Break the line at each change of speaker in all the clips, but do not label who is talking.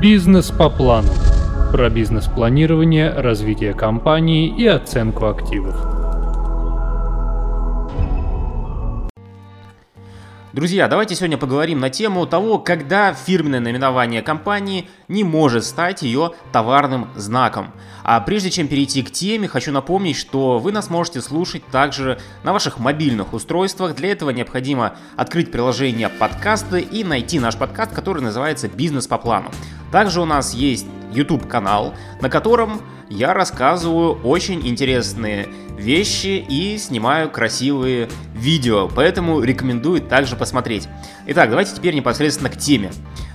Бизнес по плану. Про бизнес-планирование, развитие компании и оценку активов.
Друзья, давайте сегодня поговорим на тему того, когда фирменное наименование компании не может стать ее товарным знаком. А прежде чем перейти к теме, хочу напомнить, что вы нас можете слушать также на ваших мобильных устройствах. Для этого необходимо открыть приложение подкасты и найти наш подкаст, который называется «Бизнес по плану». Также у нас есть YouTube канал, на котором я рассказываю очень интересные вещи и снимаю красивые видео, поэтому рекомендую также посмотреть. Итак, давайте теперь непосредственно к теме.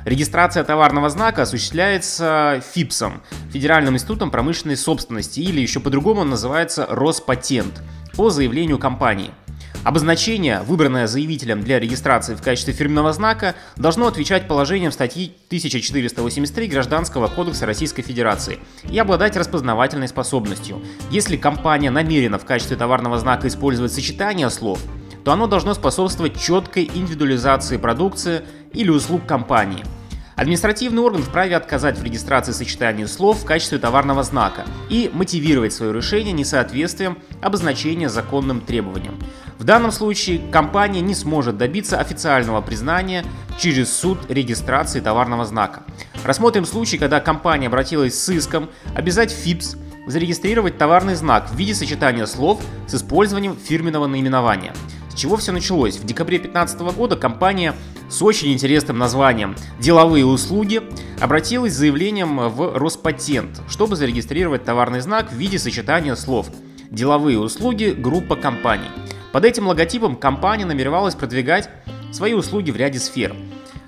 Регистрация товарного знака осуществляется ФИПСом, Федеральным институтом промышленной собственности, или еще по-другому называется Роспатент, по заявлению компании – Обозначение, выбранное заявителем для регистрации в качестве фирменного знака, должно отвечать положениям статьи 1483 Гражданского кодекса Российской Федерации и обладать распознавательной способностью. Если компания намерена в качестве товарного знака использовать сочетание слов, то оно должно способствовать четкой индивидуализации продукции или услуг компании – Административный орган вправе отказать в регистрации сочетания слов в качестве товарного знака и мотивировать свое решение несоответствием обозначения законным требованиям. В данном случае компания не сможет добиться официального признания через суд регистрации товарного знака. Рассмотрим случай, когда компания обратилась с иском обязать ФИПС зарегистрировать товарный знак в виде сочетания слов с использованием фирменного наименования. С чего все началось? В декабре 2015 года компания с очень интересным названием «Деловые услуги» обратилась с заявлением в Роспатент, чтобы зарегистрировать товарный знак в виде сочетания слов «Деловые услуги. Группа компаний». Под этим логотипом компания намеревалась продвигать свои услуги в ряде сфер.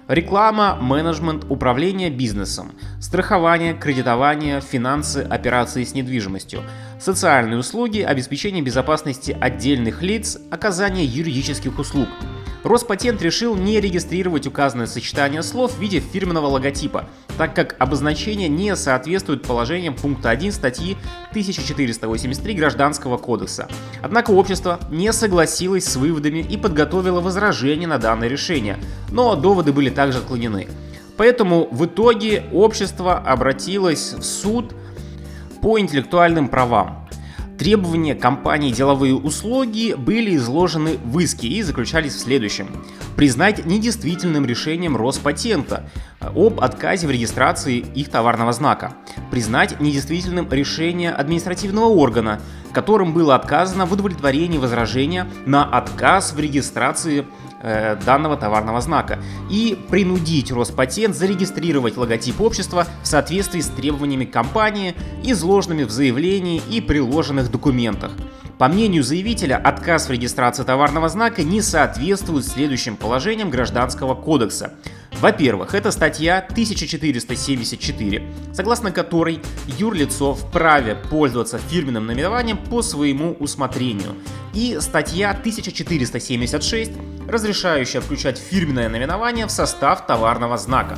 Реклама, менеджмент, управление бизнесом, страхование, кредитование, финансы, операции с недвижимостью, социальные услуги, обеспечение безопасности отдельных лиц, оказание юридических услуг – Роспатент решил не регистрировать указанное сочетание слов в виде фирменного логотипа, так как обозначение не соответствует положениям пункта 1 статьи 1483 Гражданского кодекса. Однако общество не согласилось с выводами и подготовило возражение на данное решение, но доводы были также отклонены. Поэтому в итоге общество обратилось в суд по интеллектуальным правам. Требования компании «Деловые услуги» были изложены в иске и заключались в следующем. Признать недействительным решением Роспатента об отказе в регистрации их товарного знака. Признать недействительным решение административного органа, которым было отказано в удовлетворении возражения на отказ в регистрации э, данного товарного знака и принудить Роспатент зарегистрировать логотип общества в соответствии с требованиями компании, изложенными в заявлении и приложенных документах. По мнению заявителя, отказ в регистрации товарного знака не соответствует следующим положениям Гражданского кодекса. Во-первых, это статья 1474, согласно которой юрлицо вправе пользоваться фирменным наименованием по своему усмотрению, и статья 1476, разрешающая включать фирменное наименование в состав товарного знака.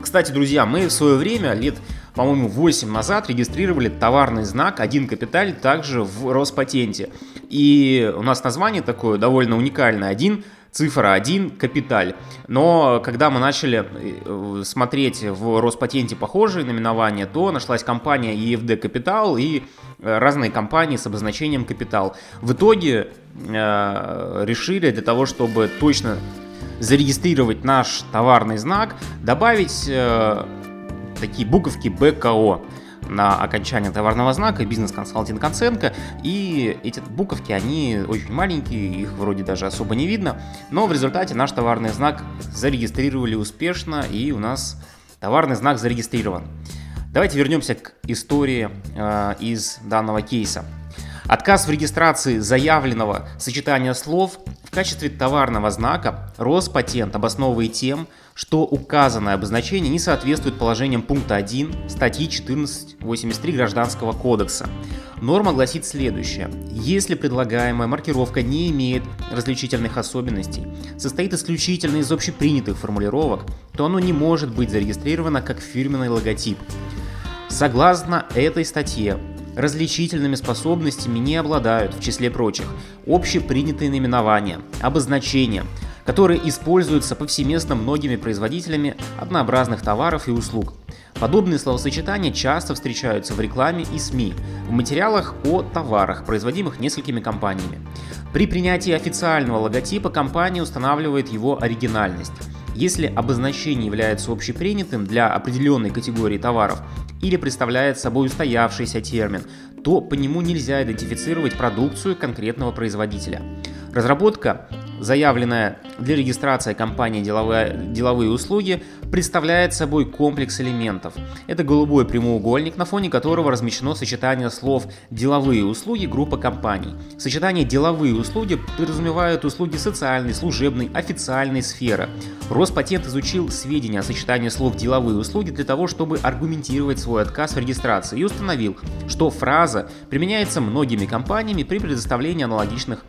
Кстати, друзья, мы в свое время, лет по-моему, 8 назад регистрировали товарный знак «Один капиталь» также в Роспатенте. И у нас название такое довольно уникальное. «Один цифра 1 капиталь. Но когда мы начали э, смотреть в Роспатенте похожие наименования, то нашлась компания EFD Капитал и э, разные компании с обозначением капитал. В итоге э, решили для того, чтобы точно зарегистрировать наш товарный знак, добавить э, такие буковки БКО на окончание товарного знака бизнес-консалтинг оценка. И эти буковки, они очень маленькие, их вроде даже особо не видно. Но в результате наш товарный знак зарегистрировали успешно, и у нас товарный знак зарегистрирован. Давайте вернемся к истории э, из данного кейса. Отказ в регистрации заявленного сочетания слов в качестве товарного знака Роспатент обосновывает тем, что указанное обозначение не соответствует положениям пункта 1 статьи 1483 Гражданского кодекса. Норма гласит следующее. Если предлагаемая маркировка не имеет различительных особенностей, состоит исключительно из общепринятых формулировок, то оно не может быть зарегистрировано как фирменный логотип. Согласно этой статье, различительными способностями не обладают, в числе прочих, общепринятые наименования, обозначения, которые используются повсеместно многими производителями однообразных товаров и услуг. Подобные словосочетания часто встречаются в рекламе и СМИ, в материалах о товарах, производимых несколькими компаниями. При принятии официального логотипа компания устанавливает его оригинальность. Если обозначение является общепринятым для определенной категории товаров или представляет собой устоявшийся термин, то по нему нельзя идентифицировать продукцию конкретного производителя. Разработка заявленная для регистрации компании деловые, деловые услуги, представляет собой комплекс элементов. Это голубой прямоугольник, на фоне которого размещено сочетание слов «деловые услуги» группа компаний. Сочетание «деловые услуги» подразумевает услуги социальной, служебной, официальной сферы. Роспатент изучил сведения о сочетании слов «деловые услуги» для того, чтобы аргументировать свой отказ в регистрации и установил, что фраза применяется многими компаниями при предоставлении аналогичных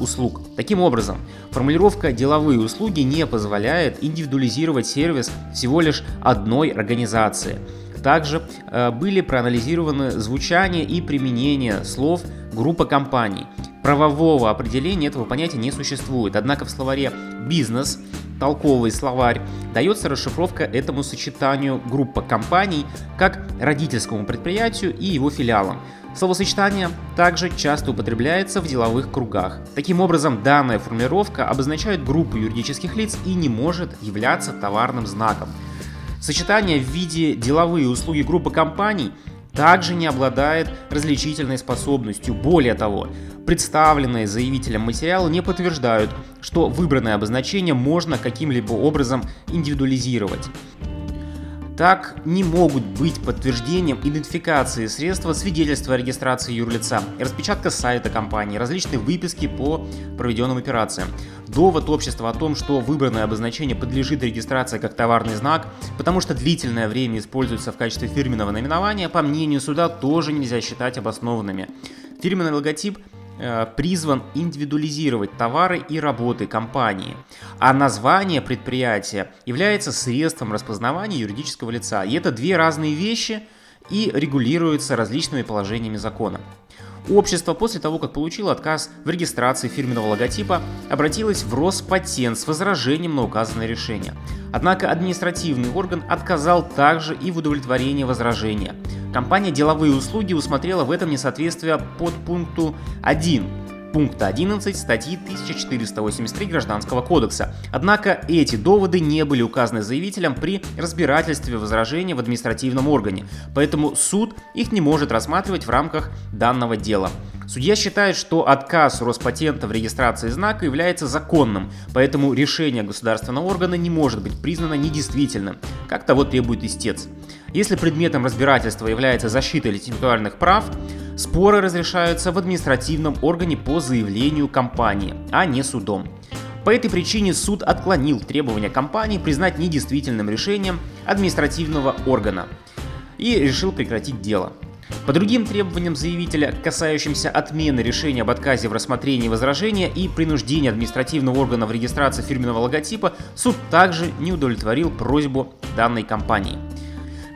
услуг. Таким образом, формулировка «деловые услуги» не позволяет индивидуализировать сервис всего лишь одной организации. Также э, были проанализированы звучание и применение слов группа компаний. Правового определения этого понятия не существует, однако в словаре «бизнес» толковый словарь, дается расшифровка этому сочетанию группа компаний как родительскому предприятию и его филиалам. Словосочетание также часто употребляется в деловых кругах. Таким образом, данная формулировка обозначает группу юридических лиц и не может являться товарным знаком. Сочетание в виде деловые услуги группы компаний также не обладает различительной способностью. Более того, представленные заявителем материалы не подтверждают, что выбранное обозначение можно каким-либо образом индивидуализировать так не могут быть подтверждением идентификации средства свидетельства о регистрации юрлица, распечатка сайта компании, различные выписки по проведенным операциям. Довод общества о том, что выбранное обозначение подлежит регистрации как товарный знак, потому что длительное время используется в качестве фирменного наименования, по мнению суда, тоже нельзя считать обоснованными. Фирменный логотип призван индивидуализировать товары и работы компании, а название предприятия является средством распознавания юридического лица. И это две разные вещи и регулируются различными положениями закона. Общество после того, как получило отказ в регистрации фирменного логотипа, обратилось в Роспатент с возражением на указанное решение. Однако административный орган отказал также и в удовлетворении возражения. Компания «Деловые услуги» усмотрела в этом несоответствие под пункту 1 пункта 11 статьи 1483 Гражданского кодекса. Однако эти доводы не были указаны заявителям при разбирательстве возражений в административном органе, поэтому суд их не может рассматривать в рамках данного дела. Судья считает, что отказ Роспатента в регистрации знака является законным, поэтому решение государственного органа не может быть признано недействительным, как того требует истец. Если предметом разбирательства является защита интеллектуальных прав, споры разрешаются в административном органе по заявлению компании, а не судом. По этой причине суд отклонил требования компании признать недействительным решением административного органа и решил прекратить дело. По другим требованиям заявителя, касающимся отмены решения об отказе в рассмотрении возражения и принуждения административного органа в регистрации фирменного логотипа, суд также не удовлетворил просьбу данной компании.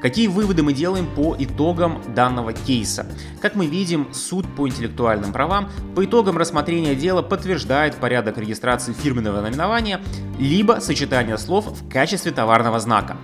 Какие выводы мы делаем по итогам данного кейса? Как мы видим, суд по интеллектуальным правам по итогам рассмотрения дела подтверждает порядок регистрации фирменного наименования либо сочетания слов в качестве товарного знака.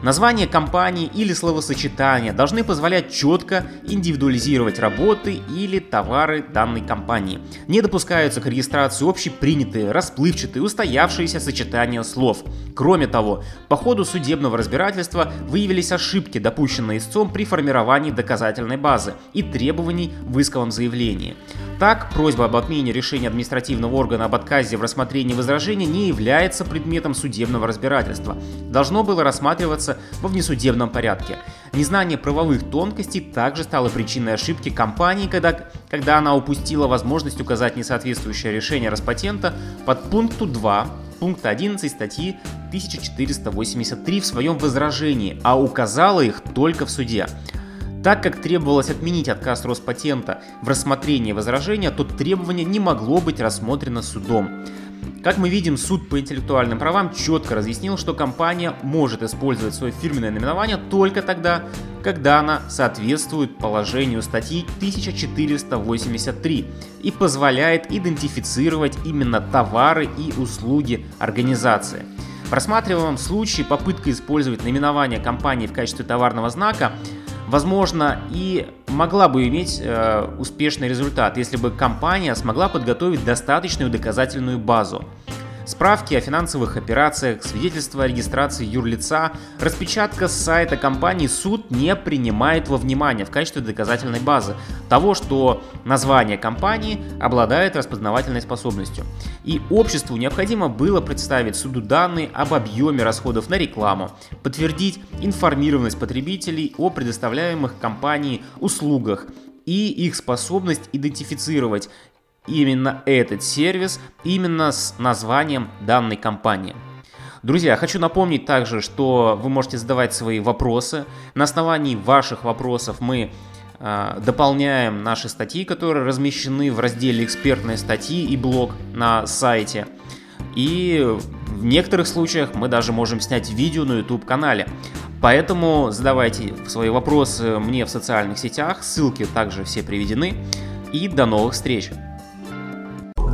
Название компании или словосочетания должны позволять четко индивидуализировать работы или товары данной компании. Не допускаются к регистрации общепринятые, расплывчатые, устоявшиеся сочетания слов. Кроме того, по ходу судебного разбирательства выявились ошибки, допущенные истцом при формировании доказательной базы и требований в исковом заявлении. Так, просьба об отмене решения административного органа об отказе в рассмотрении возражения не является предметом судебного разбирательства. Должно было рассматриваться во внесудебном порядке. Незнание правовых тонкостей также стало причиной ошибки компании, когда, когда она упустила возможность указать несоответствующее решение Роспатента под пункту 2 пункта 11 статьи 1483 в своем возражении, а указала их только в суде. Так как требовалось отменить отказ Роспатента в рассмотрении возражения, то требование не могло быть рассмотрено судом. Как мы видим, суд по интеллектуальным правам четко разъяснил, что компания может использовать свое фирменное наименование только тогда, когда она соответствует положению статьи 1483 и позволяет идентифицировать именно товары и услуги организации. В рассматриваемом случае попытка использовать наименование компании в качестве товарного знака возможно, и могла бы иметь э, успешный результат, если бы компания смогла подготовить достаточную доказательную базу. Справки о финансовых операциях, свидетельство о регистрации юрлица, распечатка с сайта компании суд не принимает во внимание в качестве доказательной базы того, что название компании обладает распознавательной способностью. И обществу необходимо было представить суду данные об объеме расходов на рекламу, подтвердить информированность потребителей о предоставляемых компанией услугах, и их способность идентифицировать именно этот сервис именно с названием данной компании. Друзья, хочу напомнить также, что вы можете задавать свои вопросы. На основании ваших вопросов мы э, дополняем наши статьи, которые размещены в разделе «Экспертные статьи» и блог на сайте. И в некоторых случаях мы даже можем снять видео на YouTube-канале. Поэтому задавайте свои вопросы мне в социальных сетях, ссылки также все приведены. И до новых встреч!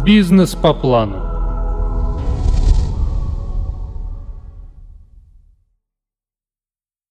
Бизнес по плану.